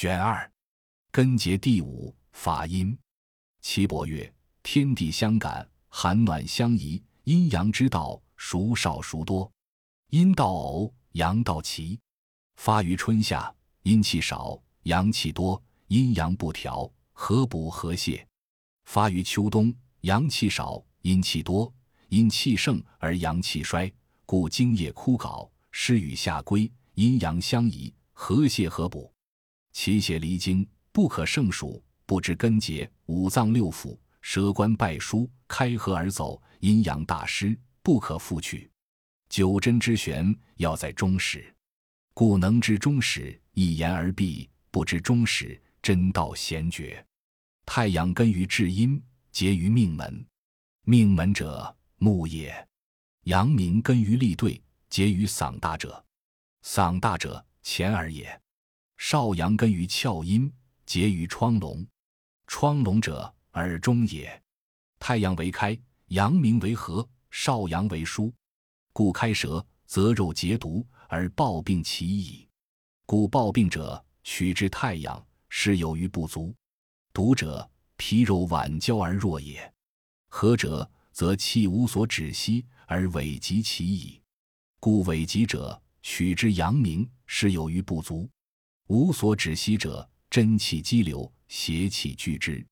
卷二，根节第五，法阴。岐伯曰：天地相感，寒暖相宜，阴阳之道，孰少孰多？阴道偶，阳道齐。发于春夏，阴气少，阳气多，阴阳不调，合补和泄。发于秋冬，阳气少，阴气多，阴气盛而阳气衰，故精液枯槁，湿与下归，阴阳相宜，和谐合补。其血离经，不可胜数，不知根结，五脏六腑，舌关败枢，开合而走，阴阳大失，不可复取。九针之玄，要在中始，故能知中始，一言而毕；不知中始，真道咸绝。太阳根于至阴，结于命门。命门者，木也。阳明根于立兑，结于嗓大者。嗓大者，前耳也。少阳根于窍阴，结于窗笼。窗笼者，耳中也。太阳为开，阳明为合，少阳为疏。故开舌，则肉结毒，而暴病其矣。故暴病者，取之太阳，是有余不足。毒者，皮肉晚焦而弱也；合者，则气无所止息，而痿疾其矣。故痿疾者，取之阳明，是有余不足。无所止息者，真气激流，邪气聚之。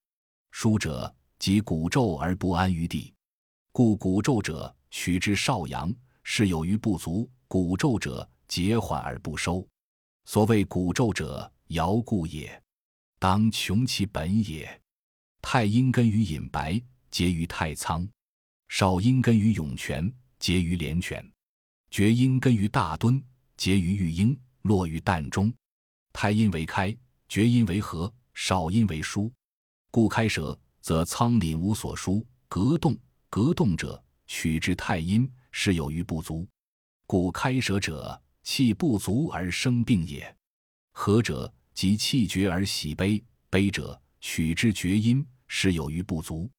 疏者，即骨骤而不安于地。故骨骤者，取之少阳，是有余不足。骨骤者，节缓而不收。所谓骨骤者，摇故也。当穷其本也。太阴根于隐白，结于太仓；少阴根于涌泉，结于连泉；厥阴根于大敦，结于玉英，落于膻中。太阴为开，厥阴为合，少阴为疏。故开舌，则仓廪无所输；隔动，隔动者，取之太阴，是有余不足。故开舌者，气不足而生病也。合者，即气绝而喜悲，悲者，取之厥阴，是有余不足。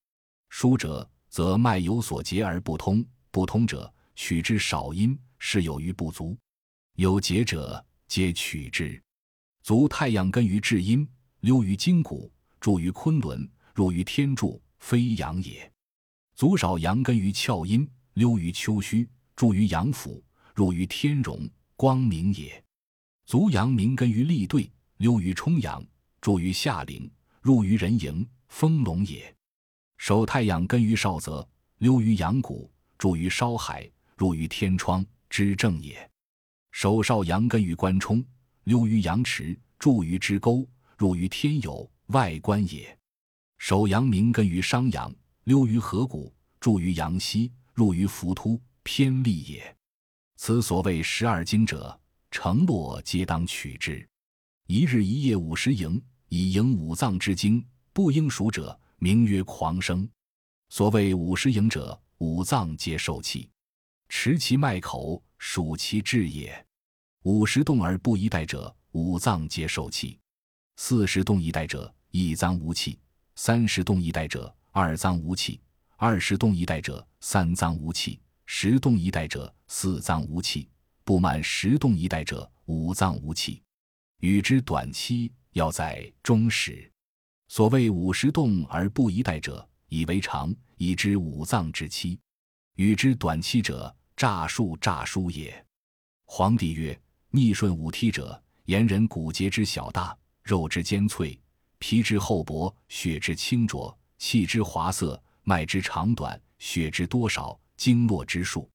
疏者，则脉有所结而不通，不通者，取之少阴，是有余不足。有结者，皆取之。足太阳根于至阴，溜于筋骨，注于昆仑，入于天柱，非阳也。足少阳根于窍阴，溜于丘墟，注于阳府，入于天荣，光明也。足阳明根于立兑，溜于冲阳，注于下陵，入于人营，丰隆也。手太阳根于少泽，溜于阳谷，注于烧海，入于天窗，之正也。手少阳根于关冲。溜于阳池，注于支沟，入于天有，外观也。手阳明根于商阳，溜于河谷，注于阳溪，入于浮突，偏利也。此所谓十二经者，承络皆当取之。一日一夜五十营，以营五脏之精。不应数者，名曰狂生。所谓五十营者，五脏皆受气，持其脉口，数其志也。五十动而不一带者，五脏皆受气；四十动一待者，一脏无气；三十动一待者，二脏无气；二十动一待者，三脏无气；十动一待者，四脏无气；不满十动一待者，五脏无气。与之短期，要在中始。所谓五十动而不一带者，以为常，以知五脏之期；与之短期者，诈术诈书也。皇帝曰。逆顺五梯者，言人骨节之小大，肉之坚脆，皮之厚薄，血之清浊，气之滑色，脉之长短，血之多少，经络之数，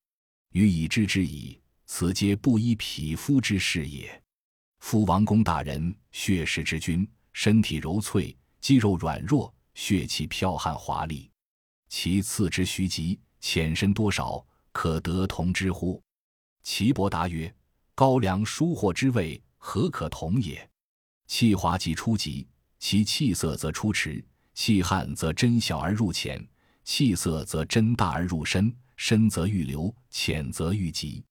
予以知之矣。此皆不依匹夫之事也。夫王公大人，血食之君，身体柔脆，肌肉软弱，血气剽悍华丽，其次之虚疾，浅深多少，可得同之乎？岐伯答曰。高粱疏获之味，何可同也？气滑即出极，其气色则出迟；气悍则针小而入浅，气色则针大而入深，深则欲流，浅则欲急。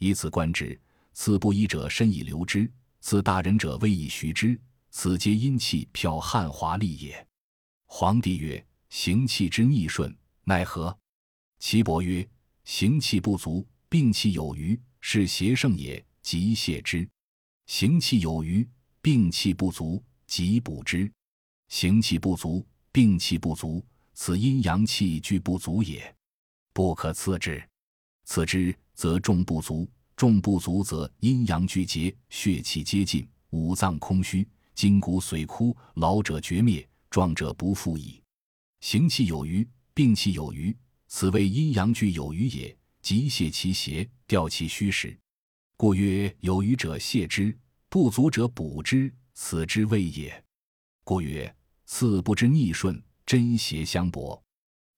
以此观之，此不医者深以流之，此大人者微以徐之，此皆阴气漂悍华丽也。皇帝曰：行气之逆顺，奈何？岐伯曰：行气不足，病气有余。是邪盛也，即泻之；行气有余，病气不足，即补之。行气不足，病气不足，此阴阳气俱不足也，不可次之。次之，则重不足，重不足则阴阳俱竭，血气皆尽，五脏空虚，筋骨髓枯，老者绝灭，壮者不复矣。行气有余，病气有余，此谓阴阳俱有余也。即泄其邪，调其虚实。故曰：有余者泻之，不足者补之，此之谓也。故曰：次不知逆顺，真邪相搏，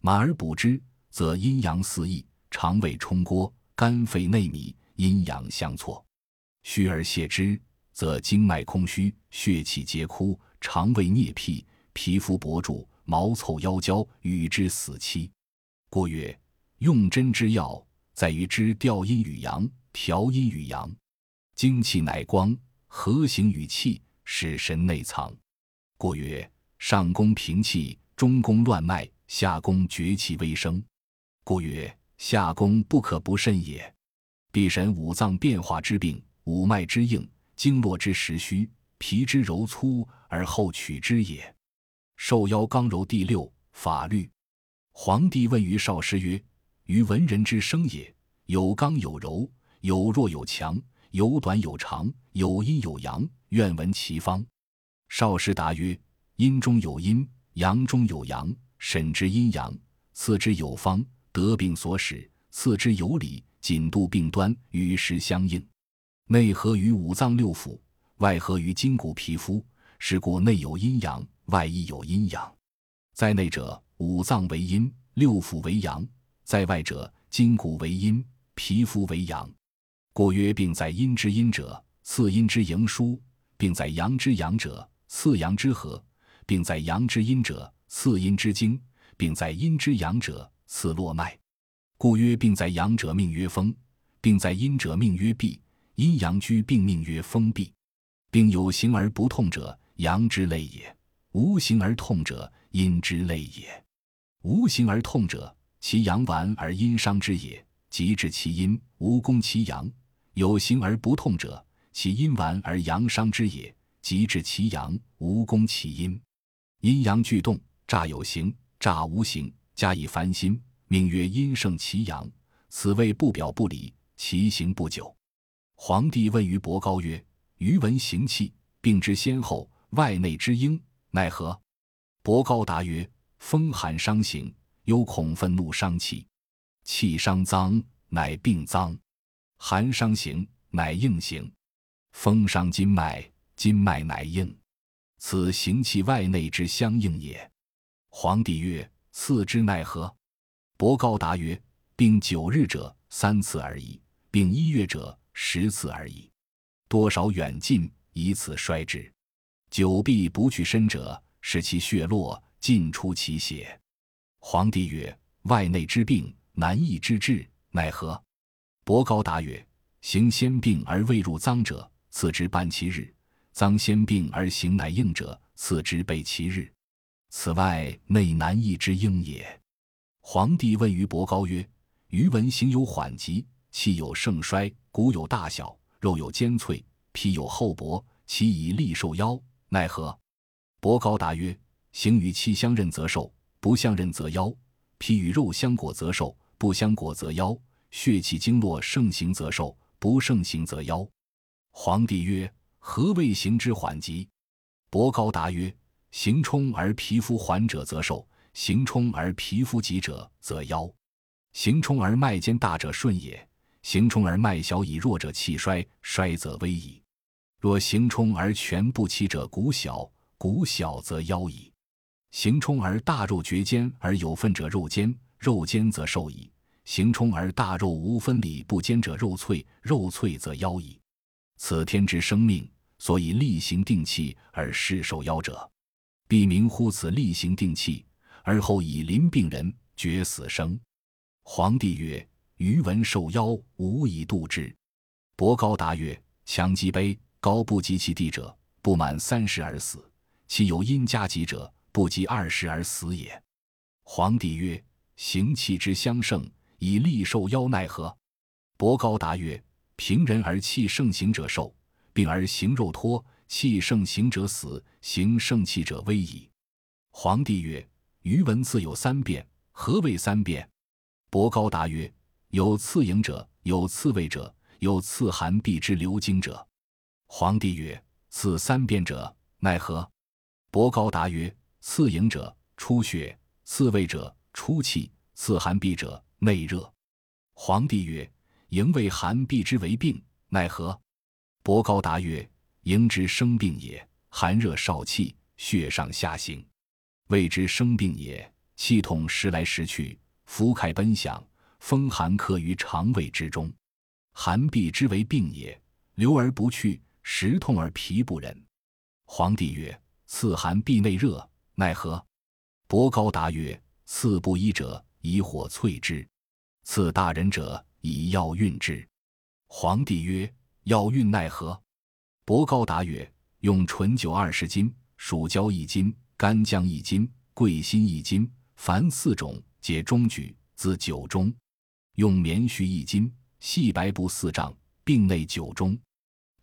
满而补之，则阴阳四溢，肠胃冲锅，肝肺内糜，阴阳相错；虚而泻之，则经脉空虚，血气皆枯，肠胃啮辟，皮肤薄住，毛凑腰焦，与之死期。故曰：用针之要。在于知调阴与阳，调阴与阳，精气乃光，和行与气，使神内藏。故曰：上攻平气，中攻乱脉，下攻绝气微生。故曰：下攻不可不慎也。必审五脏变化之病，五脉之硬，经络之实虚，皮之柔粗，而后取之也。受邀刚柔第六法律。皇帝问于少师曰。于文人之生也，有刚有柔，有弱有强，有短有长，有阴有阳。愿闻其方。少师答曰：阴中有阴，阳中有阳。审之阴阳，次之有方，得病所使；次之有理，谨度病端，与时相应。内合于五脏六腑，外合于筋骨皮肤。是故内有阴阳，外亦有阴阳。在内者，五脏为阴，六腑为阳。在外者，筋骨为阴，皮肤为阳。故曰：病在阴之阴者，次阴之盈疏；病在阳之阳者，次阳之和；病在阳之阴者，次阴之经；病在阴之阳者，次络脉。故曰：病在阳者命曰风，病在阴者命曰闭。阴阳居病命曰风闭。病有形而不痛者，阳之类也；无形而痛者，阴之类也。无形而痛者。其阳顽而阴伤之也，即治其阴，无攻其阳；有形而不痛者，其阴顽而阳伤之也，即治其阳，无攻其阴。阴阳俱动，诈有形，诈无形，加以烦心，名曰阴盛其阳。此谓不表不里，其行不久。皇帝问于伯高曰：“余闻行气，病之先后，外内之应，奈何？”伯高答曰：“风寒伤行。”忧恐愤怒伤气，气伤脏，乃病脏；寒伤形，乃硬形；风伤筋脉，筋脉乃硬。此行气外内之相应也。皇帝曰：“次之奈何？”伯高答曰：“病九日者，三次而已；病一月者，十次而已。多少远近，以此衰之。久闭不去身者，使其血络尽出其血。”皇帝曰：“外内之病，难易之治，奈何？”伯高答曰：“行先病而未入脏者，次之半其日；脏先病而行乃应者，次之备其日。此外内难易之应也。”皇帝问于伯高曰：“余闻行有缓急，气有盛衰，骨有大小，肉有坚脆，皮有厚薄，其以利受腰，奈何？”伯高答曰：“行与气相任则寿。”不相任则夭，皮与肉相裹则寿；不相裹则夭。血气经络盛行则寿，不盛行则夭。皇帝曰：何谓行之缓急？伯高答曰：行冲而皮肤缓者则寿，行冲而皮肤急者则夭。行冲而脉尖大者顺也，行冲而脉小以弱者气衰，衰则危矣。若行冲而全不齐者，骨小，骨小则夭矣。行冲而大肉绝坚而有分者肉坚，肉坚则寿矣；行冲而大肉无分理不坚者肉脆，肉脆则夭矣。此天之生命，所以厉行定气而失受夭者，必明乎此厉行定气，而后以临病人决死生。皇帝曰：“余闻受夭，无以度之。”伯高答曰：“强击卑，高不及其地者，不满三十而死；其有阴加急者。”不及二十而死也。皇帝曰：“行气之相胜，以利受夭，奈何？”伯高答曰：“平人而气盛行者寿，病而行肉脱，气盛行者死，行盛气者危矣。皇帝曰：“余闻次有三变，何谓三变？”伯高答曰：“有次营者，有次位者，有次寒必之流经者。”皇帝曰：“此三变者，奈何？”伯高答曰：“次营者，出血；次位者，出气；次寒必者，内热。”皇帝曰：“营为寒必之为病，奈何？”伯高答曰：“营之生病也，寒热少气，血上下行。”谓之生病也，气痛时来时去，浮开奔响，风寒克于肠胃之中，寒必之为病也，流而不去，时痛而皮不忍。皇帝曰：“次寒必内热，奈何？”伯高答曰：“次不医者，以火淬之；次大人者，以药运之。”皇帝曰：“药运奈何？”伯高答曰：“用醇酒二十斤，蜀椒一斤。”干姜一斤，桂心一斤，凡四种，皆中举，自酒中。用棉絮一斤，细白布四丈，并内酒中。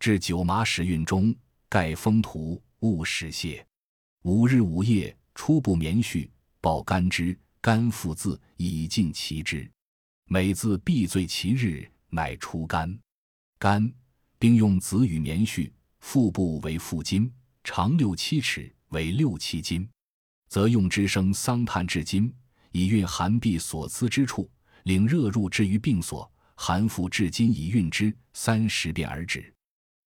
至酒麻时运中，盖封涂，勿使泄。五日五夜，初布棉絮，抱干之，肝复自以尽其之。每自必醉其日，乃出肝，肝，并用子与棉絮，腹部为腹筋，长六七尺。为六七斤，则用之生桑炭至今，以运寒痹所资之处，领热入之于病所，寒服至今以运之三十遍而止。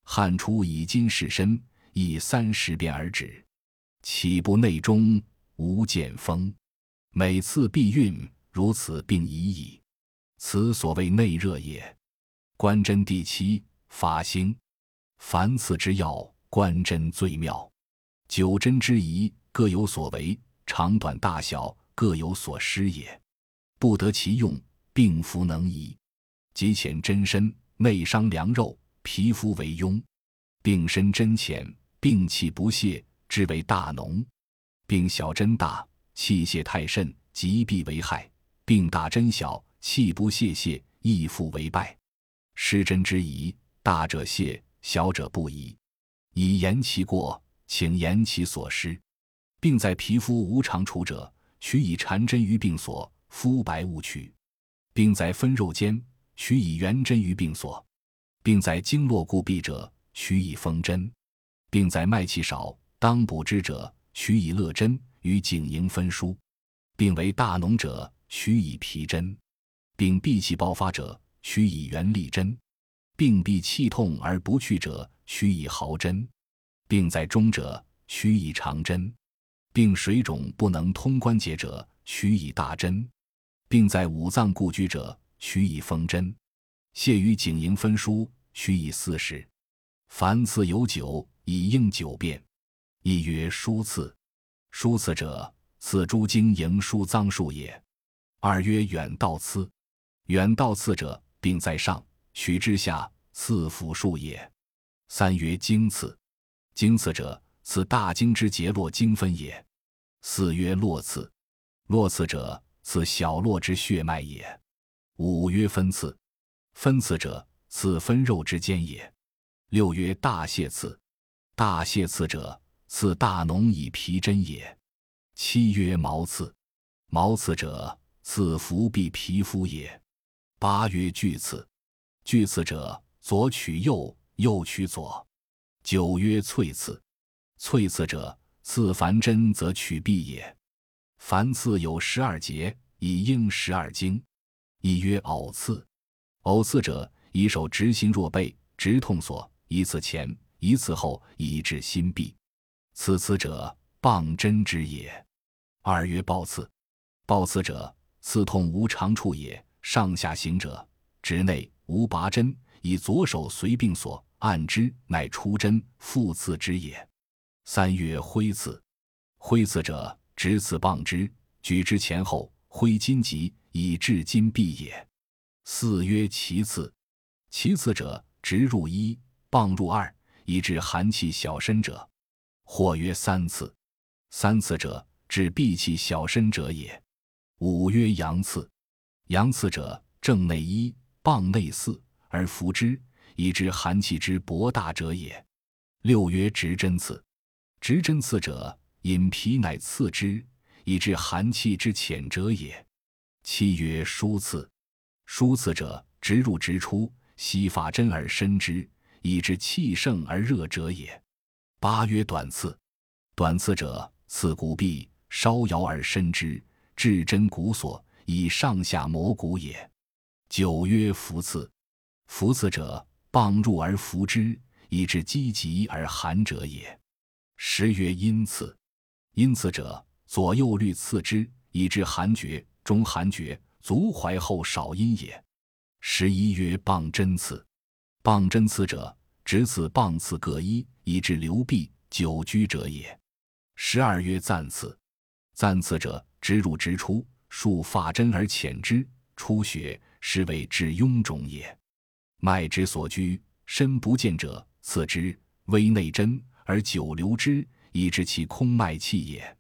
汗出以金使身，亦三十遍而止。岂不内中无见风？每次必运如此病已矣。此所谓内热也。观针第七法兴，凡此之药，观针最妙。九针之宜各有所为，长短大小各有所失也。不得其用，病服能移。即浅针深，内伤良肉，皮肤为痈；病深针浅，病气不泄，之为大脓；病小针大，气泄太甚，疾必为害；病大针小，气不泄泄，亦复为败。失针之宜，大者泄，小者不宜，以言其过。请言其所失。病在皮肤无常处者，取以缠针于病所，肤白勿取；病在分肉间，取以圆针于病所；病在经络固闭者，取以封针；病在脉气少当补之者，取以乐针与景营分输；并为大脓者，取以皮针；并闭气爆发者，取以圆利针；并闭气痛而不去者，取以毫针。病在中者，取以长针；病水肿不能通关节者，取以大针；病在五脏故居者，取以风针；泻于颈营分输，取以四十。凡次有九，以应九变。一曰疏刺，疏刺者，此诸经营疏脏数也。二曰远道刺，远道刺者，病在上，取之下，刺腑数也。三曰经刺。经刺者，此大经之结络经分也。四曰络刺，络刺者，此小络之血脉也。五曰分刺，分刺者，此分肉之间也。六曰大泄刺，大泄刺者，此大脓以皮针也。七曰毛刺，毛刺者，此伏必皮肤也。八曰巨刺，巨刺者，左取右，右取左。九曰淬刺，淬刺者，刺凡针则取臂也。凡刺有十二节，以应十二经。一曰偶刺，偶刺者，以手直心若背，直痛所，一刺前，一刺后，以至心壁。此刺者，棒针之也。二曰暴刺，暴刺者，刺痛无常处也，上下行者，直内无拔针，以左手随病所。按之，乃出针复刺之也。三曰挥刺，挥刺者，直刺棒之，举之前后，挥筋急，以治金闭也。四曰其刺，其刺者，直入一，棒入二，以治寒气小身者。或曰三次，三次者，治闭气小身者也。五曰阳刺，阳刺者，正内一，棒内四，而服之。以知寒气之博大者也。六曰直针刺，直针刺者，引皮乃刺之，以致寒气之浅者也。七曰疏刺，疏刺者，直入直出，悉发针而伸之，以致气盛而热者也。八曰短刺，短刺者，刺骨壁，稍摇而伸之，至针骨所，以上下磨骨也。九曰浮刺，浮刺者，棒入而浮之，以致积极而寒者也。十曰阴刺，阴刺者，左右律刺之，以致寒厥。中寒厥，足踝后少阴也。十一曰棒针刺，棒针刺者，直刺棒刺各一，以致流闭久居者也。十二曰暂刺，暂刺者，直入直出，束发针而浅之，出血，是为治臃肿也。脉之所居，深不见者，刺之，微内针而久留之，以致其空脉气也。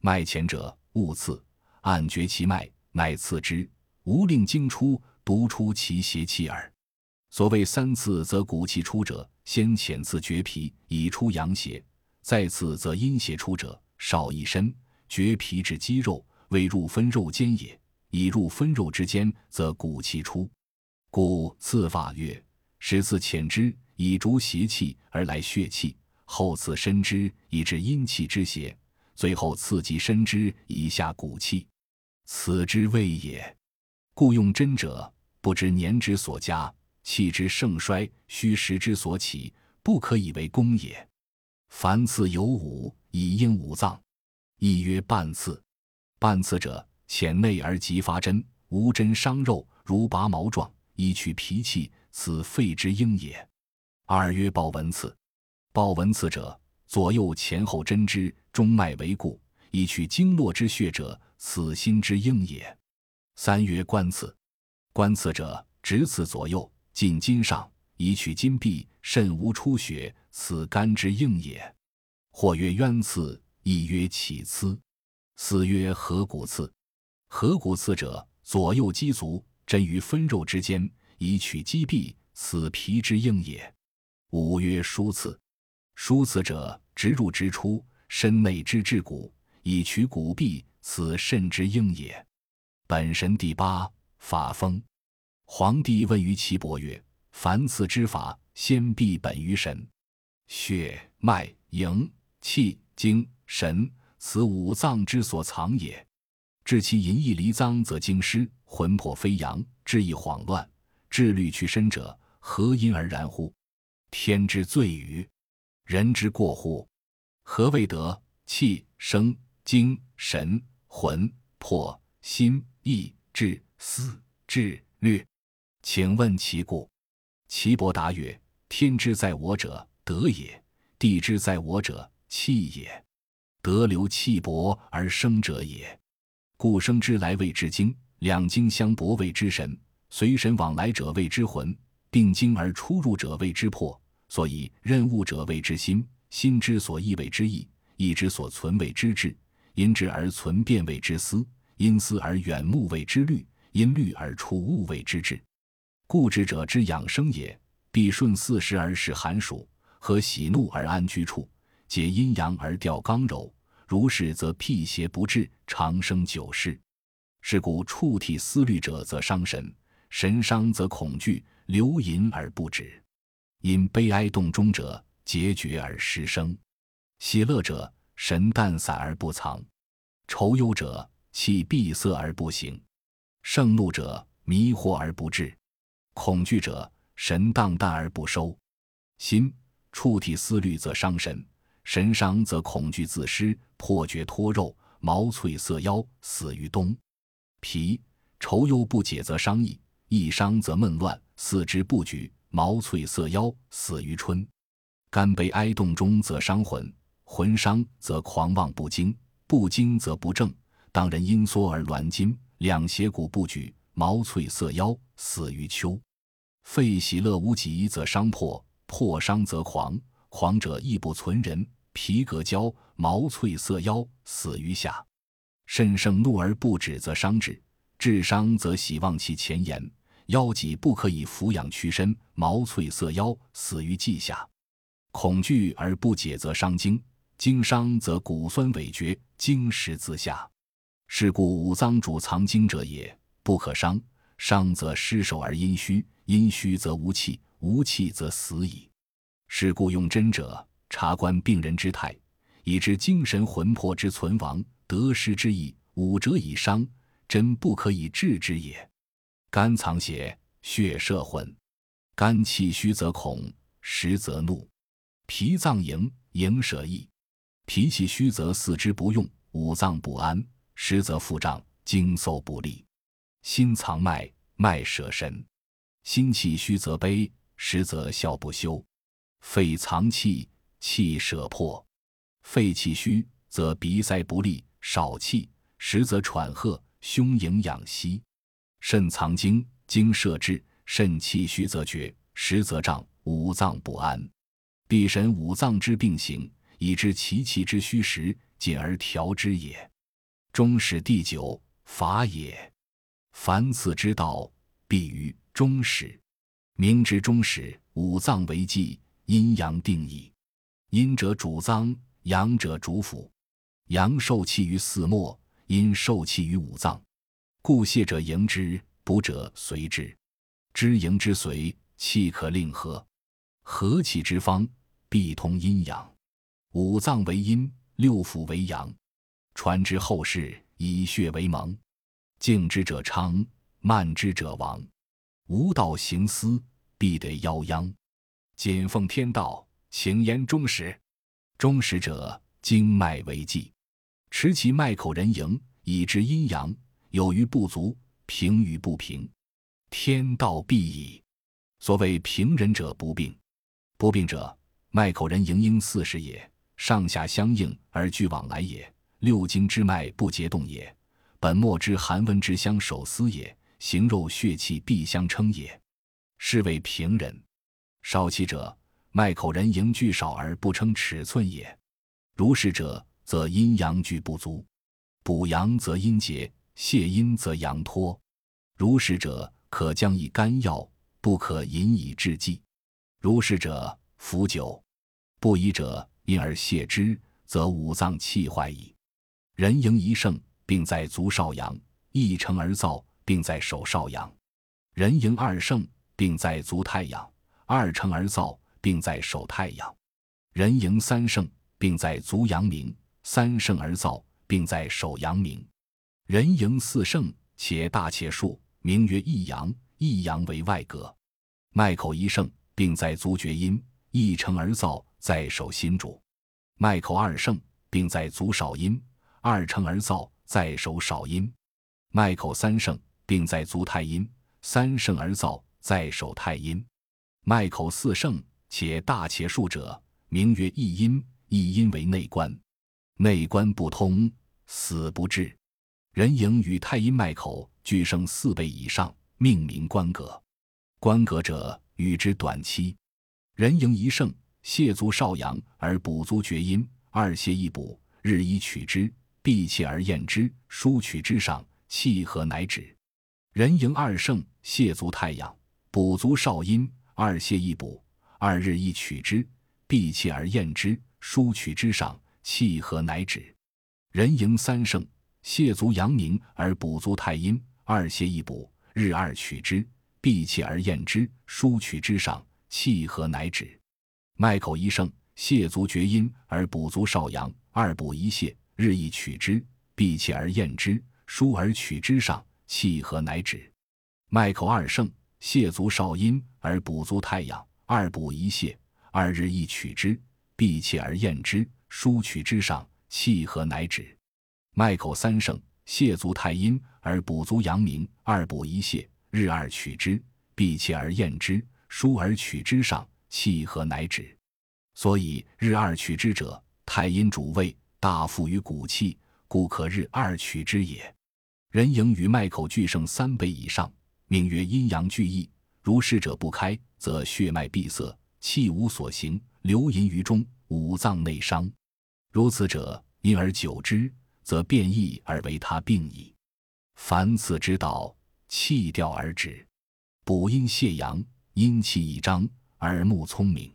脉浅者，勿刺。按绝其脉，乃刺之，无令经出，独出其邪气耳。所谓三次则骨气出者，先浅刺绝皮，以出阳邪；再次则阴邪出者，少一深，绝皮至肌肉，未入分肉间也。已入分肉之间，则骨气出。故刺法曰：始刺浅之，以逐邪气而来血气；后刺深之，以治阴气之邪。最后刺激深之以下骨气，此之谓也。故用针者，不知年之所加，气之盛衰，虚实之所起，不可以为功也。凡刺有五，以应五脏。一曰半刺，半刺者，浅内而急发针，无针伤肉，如拔毛状，以取脾气，此肺之应也。二曰抱纹刺，抱纹刺者。左右前后针之，中脉为固，以取经络之血者，此心之应也。三曰观刺，观刺者，直刺左右，进筋上，以取筋壁，肾无出血，此肝之应也。或曰渊刺，亦曰起刺。四曰合谷刺，合谷刺者，左右肌足，针于分肉之间，以取肌壁，此皮之应也。五曰疏刺。疏刺者，直入直出，身内之至骨，以取骨壁，此肾之应也。本神第八法风。皇帝问于岐伯曰：“凡刺之法，先必本于神，血脉营气精神，此五脏之所藏也。治其淫逸离脏，则精失，魂魄飞扬，志意恍乱，志虑去身者，何因而然乎？天之罪与？”人之过乎？何谓德？气、生、精、神、魂、魄、心、意、志、思、志、虑。请问其故。岐伯答曰：天之在我者，德也；地之在我者，气也。德流气薄而生者也。故生之来谓之精，两精相搏谓之神，随神往来者谓之魂，并精而出入者谓之魄。所以任物者谓之心，心之所意谓之意，意之所存谓之志，因志而存变谓之思，因思而远目谓之虑，因虑而出物谓之志。故志者之养生也，必顺四时而使寒暑，和喜怒而安居处，解阴阳而调刚柔。如是，则辟邪不至，长生久视。是故触体思虑者，则伤神；神伤则恐惧，流淫而不止。因悲哀动中者，结绝而失声；喜乐者，神淡散而不藏；愁忧者，气闭塞而不行；盛怒者，迷惑而不至；恐惧者，神荡淡而不收。心触体思虑，则伤神；神伤则恐惧自失，破绝脱肉，毛脆色腰，死于冬。脾愁忧不解，则伤意；意伤则闷乱，四肢不举。毛脆色腰，死于春；肝悲哀动中，则伤魂；魂伤则狂妄不惊，不惊则不正。当人阴缩而挛筋，两胁骨不举，毛脆色腰，死于秋。肺喜乐无极，则伤魄；魄伤则狂，狂者亦不存人。皮革焦，毛脆色妖，死于下。肾盛怒而不止，则伤志；志伤则喜忘其前言。腰脊不可以俯仰屈身，毛脆色妖，死于季下。恐惧而不解，则伤精；精伤则骨酸萎绝，精实自下。是故五脏主藏精者也，不可伤。伤则失守而阴虚，阴虚则无气，无气则死矣。是故用针者，察观病人之态，以知精神魂魄之存亡、得失之意。五者以伤，针不可以治之也。肝藏血，血摄魂。肝气虚则恐，实则怒。脾脏营，营舍意。脾气虚则四肢不用，五脏不安，实则腹胀，经搜不利。心藏脉，脉舍神。心气虚则悲，实则笑不休。肺藏气，气舍魄。肺气虚则鼻塞不利，少气。实则喘喝，胸盈养息；肾藏精，精摄志，肾气虚则绝，实则胀，五脏不安。必审五脏之病形，以知其气之虚实，进而调之也。中始第九法也。凡此之道，必于中始。明之中始，五脏为纪，阴阳定矣。阴者主脏，阳者主腑。阳受气于四末。阴受气于五脏，故泻者迎之，补者随之。知迎之随，气可令和。和气之方，必通阴阳。五脏为阴，六腑为阳。传之后世，以血为盟。敬之者昌，慢之者亡。无道行思，必得夭殃。谨奉天道，请言终始。终始者，经脉为纪。持其脉口人迎，以知阴阳有余不足，平与不平，天道必矣。所谓平人者不病，不病者脉口人迎应四时也，上下相应而俱往来也，六经之脉不结动也，本末之寒温之相守思也，形肉血气必相称也，是谓平人。少气者脉口人盈聚少而不称尺寸也，如是者。则阴阳俱不足，补阳则阴结，泻阴则阳脱。如是者，可将以甘药，不可饮以制剂。如是者，服酒不宜者，因而泻之，则五脏气坏矣。人盈一盛，并在足少阳；一成而燥，并在手少阳。人迎二盛，并在足太阳；二成而燥，并在手太阳。人迎三盛，并在足阳明。三盛而燥，并在手阳明；人迎四盛，且大且数，名曰一阳。一阳为外格。脉口一盛，并在足厥阴；一成而燥，在手心主。脉口二盛，并在足少阴；二成而燥，在手少阴。脉口三盛，并在足太阴；三盛而燥，在手太阴。脉口四盛，且大且数者，名曰一阴。一阴为内关。内关不通，死不治。人迎与太阴脉口俱盛四倍以上，命名关格。关格者，与之短期。人迎一盛，泻足少阳而补足厥阴，二泻一补，日以取之，闭气而咽之，疏取之上，气和乃止。人迎二盛，泻足太阳，补足少阴，二泻一补，二日一取之，闭气而咽之，疏取之上。气和乃止，人迎三盛，泻足阳明而补足太阴，二泻一补，日二取之，闭气而咽之，疏取之上，气和乃止。脉口一盛，泻足厥阴而补足少阳，二补一泻，日一取之，闭气而咽之，疏而取之上，气和乃止。脉口二盛，泻足少阴而补足太阳，二补一泻，二日一取之，闭气而咽之。疏取之上，气和乃止。脉口三盛，泻足太阴而补足阳明，二补一泻，日二取之，闭气而咽之，疏而取之上，气和乃止。所以日二取之者，太阴主胃，大负于骨气，故可日二取之也。人迎于脉口俱盛三倍以上，名曰阴阳俱异。如是者不开，则血脉闭塞，气无所行，流淫于中，五脏内伤。如此者，因而久之，则变异而为他病矣。凡此之道，气调而止，补阴泻阳，阴气一张，耳目聪明。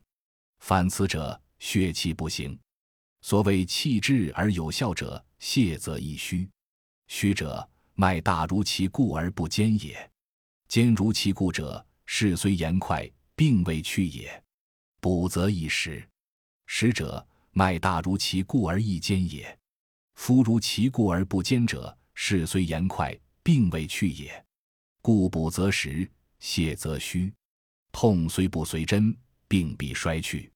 反此者，血气不行。所谓气滞而有效者，泻则易虚。虚者，脉大如其故而不坚也；坚如其故者，势虽言快，并未去也。补则易实。实者，脉大如其故而易坚也；夫如其故而不坚者，势虽言快，并未去也。故补则实，泻则虚。痛虽不随针，病必衰去。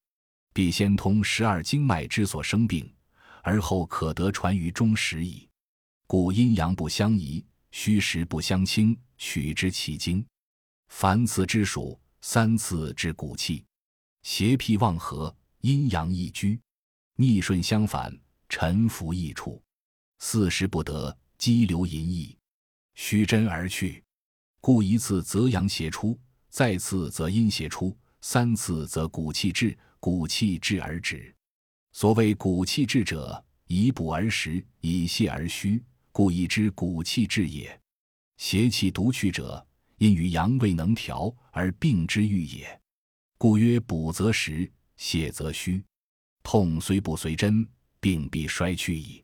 必先通十二经脉之所生病，而后可得传于中实矣。故阴阳不相宜，虚实不相侵，取之其经。凡此之属，三次之骨气，邪僻妄合，阴阳易居，逆顺相反，沉浮易处。四时不得，激流淫逸，虚真而去。故一次则阳邪出，再次则阴邪出，三次则骨气至。骨气滞而止，所谓骨气滞者，以补而实，以泻而虚，故以知骨气滞也。邪气独去者，因于阳未能调而病之愈也。故曰补则实，泻则虚。痛虽不随针，病必衰去矣。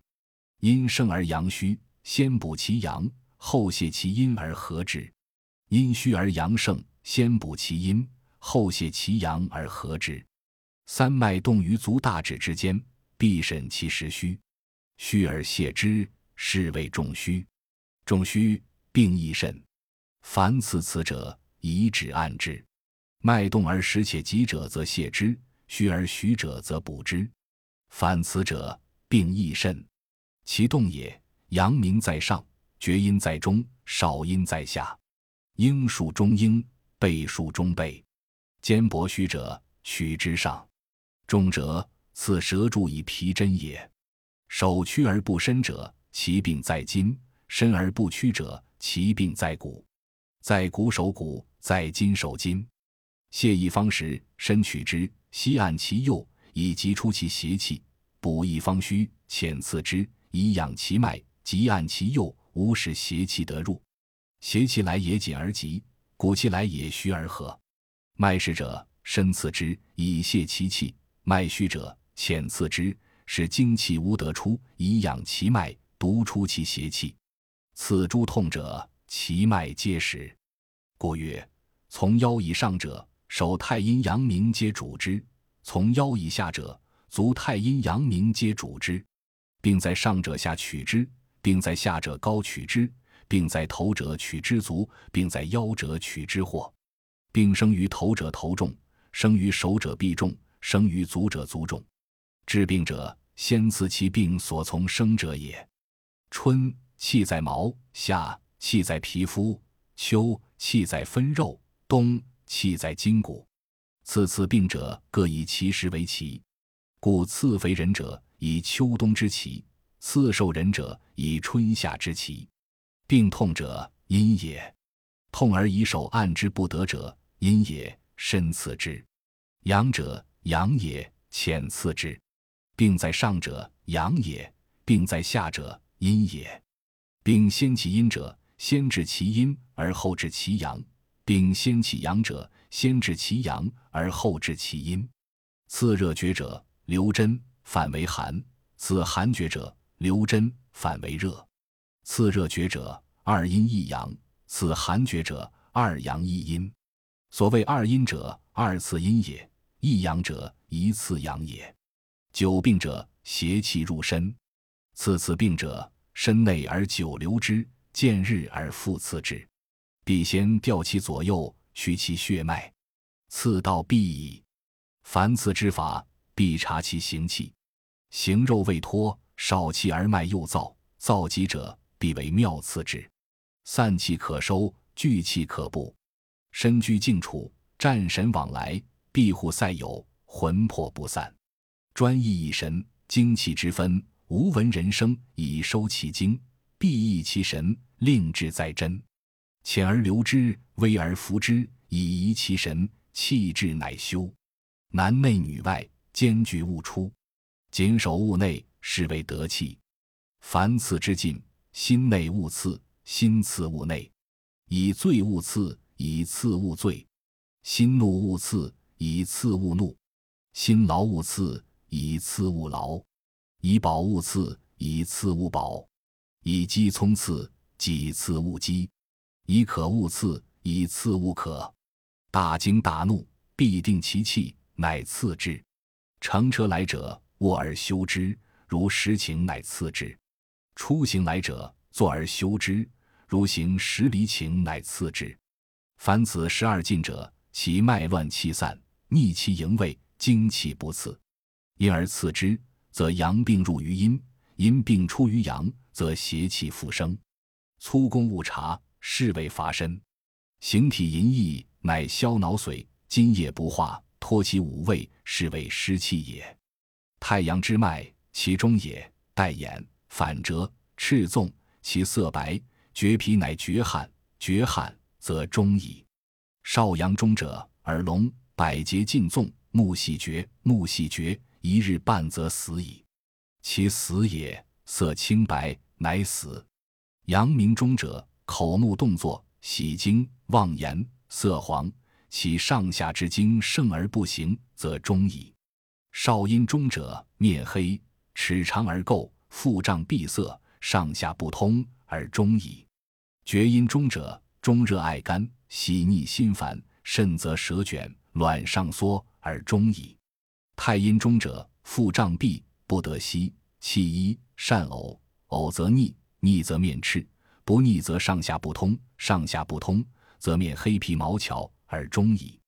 阴盛而阳虚，先补其阳，后泻其阴而和之；阴虚而阳盛，先补其阴，后泻其阳而和之。三脉动于足大指之间，必审其实虚，虚而泻之，是谓重虚。重虚病亦甚。凡此此者，以指按之。脉动而实且急者，则泻之；虚而虚者，则补之。反此者，病亦甚。其动也，阳明在上，厥阴在中，少阴在下。应数中阴，背数中背。肩膊虚者，取之上。重者，此舌柱以皮针也。手屈而不伸者，其病在筋；伸而不屈者，其病在骨。在骨守骨，在筋守筋。泻一方时，伸取之，西按其右，以急出其邪气；补一方虚，浅刺之，以养其脉，急按其右，无使邪气得入。邪气来也紧而急，骨气来也虚而和。脉实者，深刺之，以泄其气。脉虚者，浅刺之，使精气无得出，以养其脉，独出其邪气。此诸痛者，其脉皆实。故曰：从腰以上者，手太阴阳明皆主之；从腰以下者，足太阴阳明皆主之。并在上者下取之，并在下者高取之，并在头者取之足，并在腰者取之祸。病生于头者头重，生于手者必重。生于足者足重，治病者先刺其病所从生者也。春气在毛，夏气在皮肤，秋气在分肉，冬气在筋骨。次次病者各以其时为奇，故次肥人者以秋冬之奇，次瘦人者以春夏之奇。病痛者阴也，痛而以手按之不得者阴也，身刺之。阳者。阳也，浅次之；病在上者，阳也；病在下者，阴也。病先起阴者，先治其阴而后治其阳；病先起阳者，先治其阳而后治其阴。次热厥者，留针，反为寒；次寒厥者，留针，反为热。次热厥者，二阴一阳；次寒厥者，二阳一阴。所谓二阴者，二次阴也。一阳者，一次阳也。久病者，邪气入身；次次病者，身内而久留之，见日而复次之。必先调其左右，取其血脉，次道必矣。凡此之法，必察其行气。行肉未脱，少气而脉又燥，燥急者，必为妙次之。散气可收，聚气可布。身居静处，战神往来。庇护塞有，魂魄不散；专意以神，精气之分，无闻人声，以收其精；必益其神，令志在真。浅而留之，微而服之，以怡其神，气滞乃修。男内女外，兼具勿出，谨守物内，是谓得气。凡次之尽，心内勿次，心次勿内；以醉勿次，以次勿醉；心怒勿次。以次勿怒，辛劳勿次，以次勿劳；以饱勿次，以次勿饱；以饥充刺，己次勿饥；以渴勿次，以次勿渴。大惊大怒，必定其气，乃次之。乘车来者，卧而休之，如实情，乃次之；出行来者，坐而休之，如行十里情，乃次之。凡此十二进者，其脉乱气散，逆气营卫，精气不次，因而次之，则阳病入于阴，阴病出于阳，则邪气复生。粗工误察，是谓乏身。形体淫逸，乃消脑髓，津液不化，脱其五味，是谓湿气也。太阳之脉，其中也，带眼，反折，赤纵，其色白，绝皮乃绝汗，绝汗则中矣。少阳中者，耳聋，百节尽纵，目细绝，目细绝，一日半则死矣。其死也，色清白，乃死。阳明中者，口目动作，喜惊，妄言，色黄，其上下之精盛而不行，则终矣。少阴中者，面黑，齿长而垢，腹胀闭塞，上下不通，而终矣。厥阴中者，中热爱肝。喜逆心烦，肾则舌卷，卵上缩而终矣。太阴中者，腹胀闭，不得息，气一，善呕，呕则逆，逆则面赤，不逆则上下不通，上下不通则面黑皮毛巧而终矣。